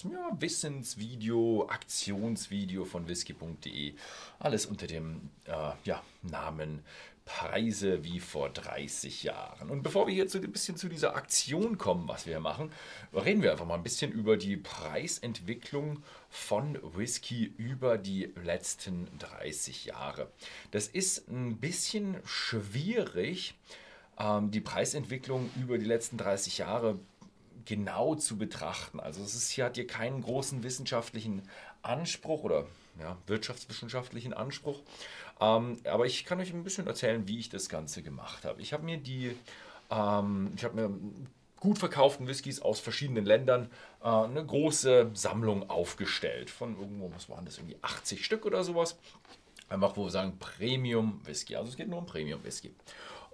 kleines ja, Wissensvideo, Aktionsvideo von whisky.de. Alles unter dem äh, ja, Namen Preise wie vor 30 Jahren. Und bevor wir jetzt ein bisschen zu dieser Aktion kommen, was wir machen, reden wir einfach mal ein bisschen über die Preisentwicklung von Whisky über die letzten 30 Jahre. Das ist ein bisschen schwierig, ähm, die Preisentwicklung über die letzten 30 Jahre genau zu betrachten. Also es ist, hier hat hier keinen großen wissenschaftlichen Anspruch oder ja, wirtschaftswissenschaftlichen Anspruch. Ähm, aber ich kann euch ein bisschen erzählen, wie ich das Ganze gemacht habe. Ich habe mir die, ähm, ich habe mir gut verkauften Whiskys aus verschiedenen Ländern äh, eine große Sammlung aufgestellt. Von irgendwo, was waren das, irgendwie 80 Stück oder sowas. Einfach, wo wir sagen, Premium Whisky. Also es geht nur um Premium Whisky.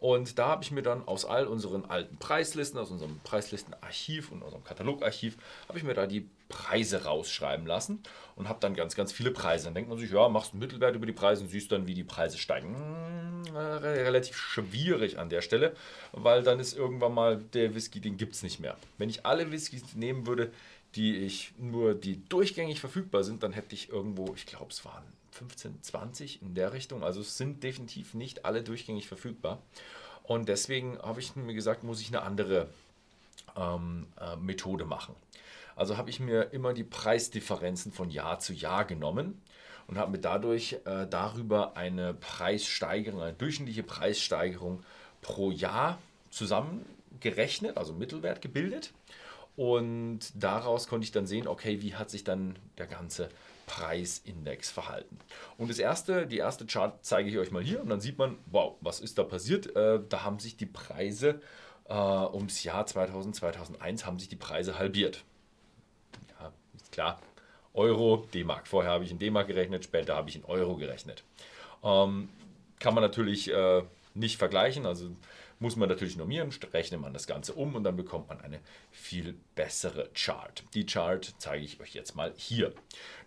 Und da habe ich mir dann aus all unseren alten Preislisten, aus unserem Preislistenarchiv und unserem Katalogarchiv, habe ich mir da die Preise rausschreiben lassen und habe dann ganz, ganz viele Preise. Dann denkt man sich, ja, machst einen Mittelwert über die Preise und siehst dann, wie die Preise steigen. Hm, relativ schwierig an der Stelle, weil dann ist irgendwann mal der Whisky, den gibt es nicht mehr. Wenn ich alle Whiskys nehmen würde, die ich nur, die durchgängig verfügbar sind, dann hätte ich irgendwo, ich glaube, es waren 15, 20 in der Richtung. Also es sind definitiv nicht alle durchgängig verfügbar. Und deswegen habe ich mir gesagt, muss ich eine andere ähm, äh, Methode machen. Also habe ich mir immer die Preisdifferenzen von Jahr zu Jahr genommen und habe mir dadurch äh, darüber eine Preissteigerung, eine durchschnittliche Preissteigerung pro Jahr zusammengerechnet, also Mittelwert gebildet. Und daraus konnte ich dann sehen, okay, wie hat sich dann der ganze Preisindex verhalten. Und das erste, die erste Chart zeige ich euch mal hier und dann sieht man, wow, was ist da passiert? Äh, da haben sich die Preise äh, ums Jahr 2000, 2001 haben sich die Preise halbiert. Ja, ist klar. Euro, D-Mark. Vorher habe ich in D-Mark gerechnet, später habe ich in Euro gerechnet. Ähm, kann man natürlich äh, nicht vergleichen. Also muss man natürlich normieren, rechnet man das Ganze um und dann bekommt man eine viel bessere Chart. Die Chart zeige ich euch jetzt mal hier.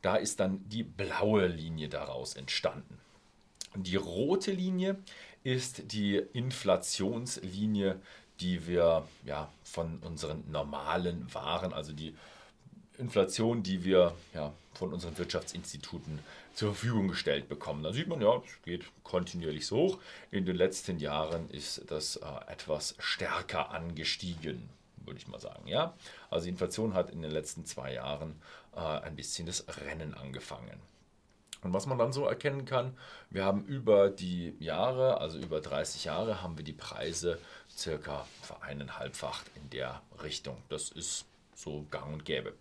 Da ist dann die blaue Linie daraus entstanden. Die rote Linie ist die Inflationslinie, die wir ja, von unseren normalen Waren, also die Inflation, die wir ja, von unseren Wirtschaftsinstituten zur Verfügung gestellt bekommen. Da sieht man, ja, es geht kontinuierlich so hoch. In den letzten Jahren ist das äh, etwas stärker angestiegen, würde ich mal sagen. Ja? Also die Inflation hat in den letzten zwei Jahren äh, ein bisschen das Rennen angefangen. Und was man dann so erkennen kann, wir haben über die Jahre, also über 30 Jahre, haben wir die Preise circa vereineinhalbfacht in der Richtung. Das ist so gang und gäbe.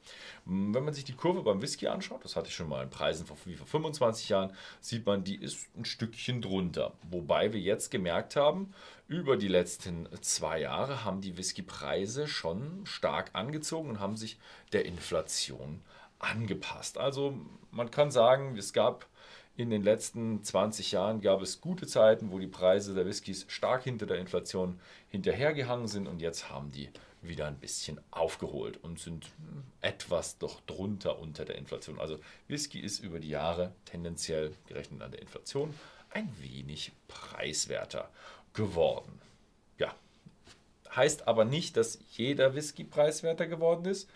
Hm, wenn man sich die Kurve beim Whisky anschaut, das hatte ich schon mal in Preisen vor, wie vor 25 Jahren, sieht man, die ist ein Stückchen drunter. Wobei wir jetzt gemerkt haben, über die letzten zwei Jahre haben die Whiskypreise schon stark angezogen und haben sich der Inflation angepasst. Also man kann sagen, es gab in den letzten 20 Jahren gab es gute Zeiten, wo die Preise der Whiskys stark hinter der Inflation hinterhergehangen sind und jetzt haben die wieder ein bisschen aufgeholt und sind etwas doch drunter unter der Inflation. Also Whisky ist über die Jahre tendenziell gerechnet an der Inflation ein wenig preiswerter geworden. Ja, heißt aber nicht, dass jeder Whisky preiswerter geworden ist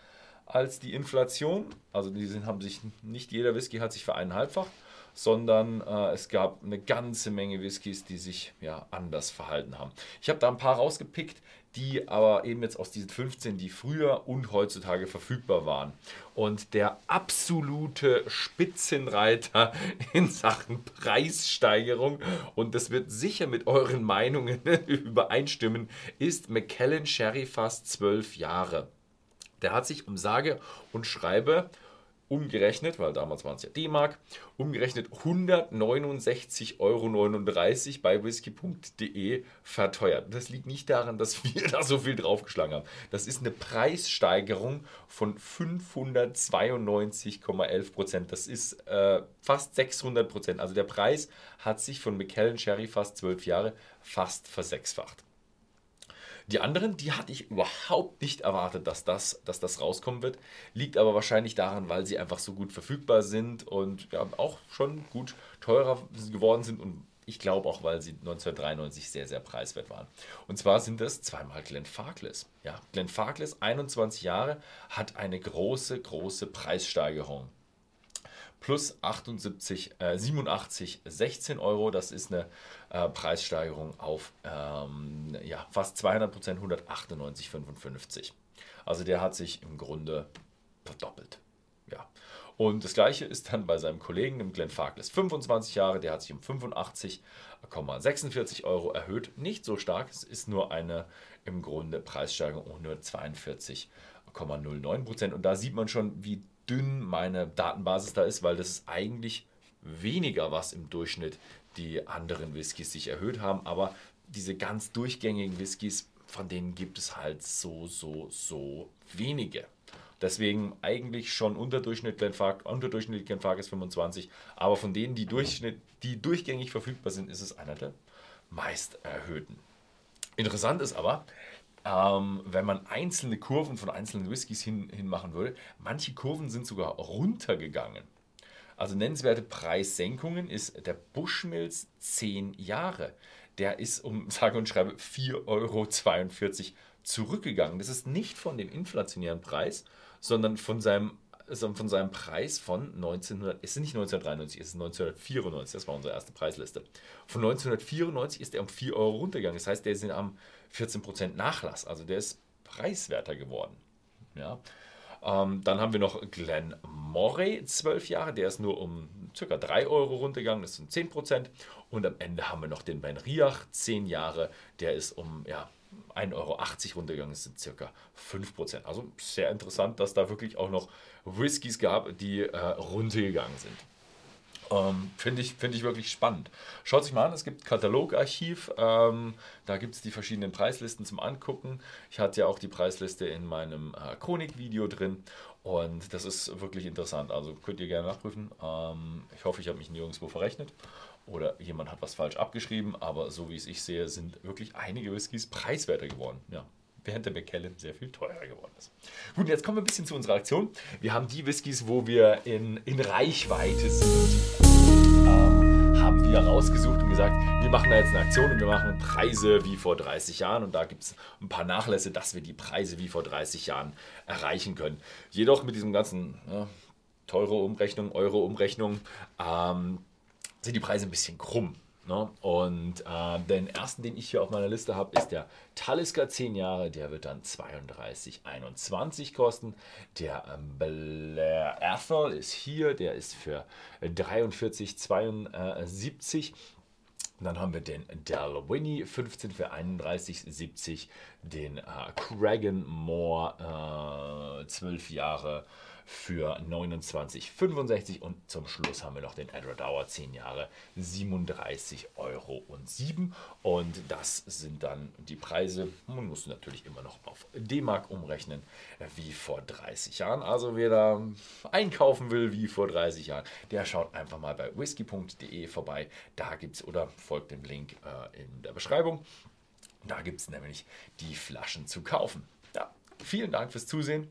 als die Inflation. Also die haben sich nicht jeder Whisky hat sich vereinhalbfacht, sondern äh, es gab eine ganze Menge Whiskys, die sich ja anders verhalten haben. Ich habe da ein paar rausgepickt, die aber eben jetzt aus diesen 15, die früher und heutzutage verfügbar waren. Und der absolute Spitzenreiter in Sachen Preissteigerung, und das wird sicher mit euren Meinungen übereinstimmen, ist Macallan Sherry fast 12 Jahre. Der hat sich um sage und schreibe umgerechnet, weil damals waren es ja D-Mark, umgerechnet 169,39 Euro bei whisky.de verteuert. Das liegt nicht daran, dass wir da so viel draufgeschlagen haben. Das ist eine Preissteigerung von 592,11 Prozent. Das ist äh, fast 600 Prozent. Also der Preis hat sich von McKellen Sherry fast zwölf Jahre fast versechsfacht. Die anderen, die hatte ich überhaupt nicht erwartet, dass das, dass das rauskommen wird. Liegt aber wahrscheinlich daran, weil sie einfach so gut verfügbar sind und ja, auch schon gut teurer geworden sind und Ich glaube auch, weil sie 1993 sehr, sehr preiswert waren. Und zwar sind das zweimal Glenfarclas. Ja, Glenfarclas, 21 Jahre, hat eine große, große Preissteigerung plus 78, äh, 87, 16 Euro. Das ist eine äh, Preissteigerung auf ähm, ja, fast 200 Prozent, 198,55. Also der hat sich im Grunde verdoppelt. Ja. Und das gleiche ist dann bei seinem Kollegen, dem Glenn Farkless, 25 Jahre, der hat sich um 85,46 Euro erhöht. Nicht so stark, es ist nur eine im Grunde Preissteigerung um nur 42,09 Prozent. Und da sieht man schon, wie dünn meine Datenbasis da ist, weil das ist eigentlich weniger, was im Durchschnitt die anderen Whiskys sich erhöht haben. Aber diese ganz durchgängigen Whiskys, von denen gibt es halt so, so, so wenige. Deswegen eigentlich schon unterdurchschnittlich Glenfark, unterdurchschnittlich Glenfark ist 25, aber von denen, die, Durchschnitt, die durchgängig verfügbar sind, ist es einer der meist erhöhten. Interessant ist aber, ähm, wenn man einzelne Kurven von einzelnen Whiskys hin, hin machen würde, manche Kurven sind sogar runtergegangen. Also nennenswerte Preissenkungen ist der Bushmills 10 Jahre. Der ist um, sage und schreibe, 4,42 Euro zurückgegangen. Das ist nicht von dem inflationären Preis, sondern von seinem, von seinem Preis von 1900, es ist nicht 1993, es ist 1994, das war unsere erste Preisliste. Von 1994 ist er um 4 Euro runtergegangen. Das heißt, der ist am 14% Nachlass, also der ist preiswerter geworden. Ja. Ähm, dann haben wir noch Glenn Morey, 12 Jahre, der ist nur um ca. 3 Euro runtergegangen, das sind 10%. Und am Ende haben wir noch den Ben Riach, 10 Jahre, der ist um ja, 1,80 Euro runtergegangen, das sind circa 5%. Also sehr interessant, dass da wirklich auch noch Whiskys gab, die äh, runtergegangen sind. Ähm, Finde ich, find ich wirklich spannend. Schaut sich mal an, es gibt Katalogarchiv, ähm, da gibt es die verschiedenen Preislisten zum Angucken. Ich hatte ja auch die Preisliste in meinem äh, Chronik-Video drin und das ist wirklich interessant. Also könnt ihr gerne nachprüfen. Ähm, ich hoffe, ich habe mich nirgendwo verrechnet oder jemand hat was falsch abgeschrieben, aber so wie es ich sehe, sind wirklich einige Whiskys preiswerter geworden. Ja, während der Macallan sehr viel teurer geworden ist. Gut, jetzt kommen wir ein bisschen zu unserer Aktion. Wir haben die Whiskys, wo wir in, in Reichweite sind, ähm, haben wir rausgesucht und gesagt, wir machen da jetzt eine Aktion und wir machen Preise wie vor 30 Jahren und da gibt es ein paar Nachlässe, dass wir die Preise wie vor 30 Jahren erreichen können. Jedoch mit diesem ganzen ja, teure Umrechnung, Euro-Umrechnung, ähm, sind die Preise ein bisschen krumm. Ne? Und äh, den ersten, den ich hier auf meiner Liste habe, ist der Talisker 10 Jahre. Der wird dann 32,21 kosten. Der ähm, Blair Ethel ist hier. Der ist für 43,72. Dann haben wir den Dalwhinnie 15 für 31,70. Den äh, Cragen Moore äh, 12 Jahre für 29,65 und zum Schluss haben wir noch den Edward Dauer 10 Jahre 37,07 Euro. Und das sind dann die Preise. Man muss natürlich immer noch auf D-Mark umrechnen, wie vor 30 Jahren. Also wer da einkaufen will wie vor 30 Jahren, der schaut einfach mal bei whisky.de vorbei. Da gibt es oder folgt dem Link äh, in der Beschreibung. Da gibt es nämlich die Flaschen zu kaufen. Ja, vielen Dank fürs Zusehen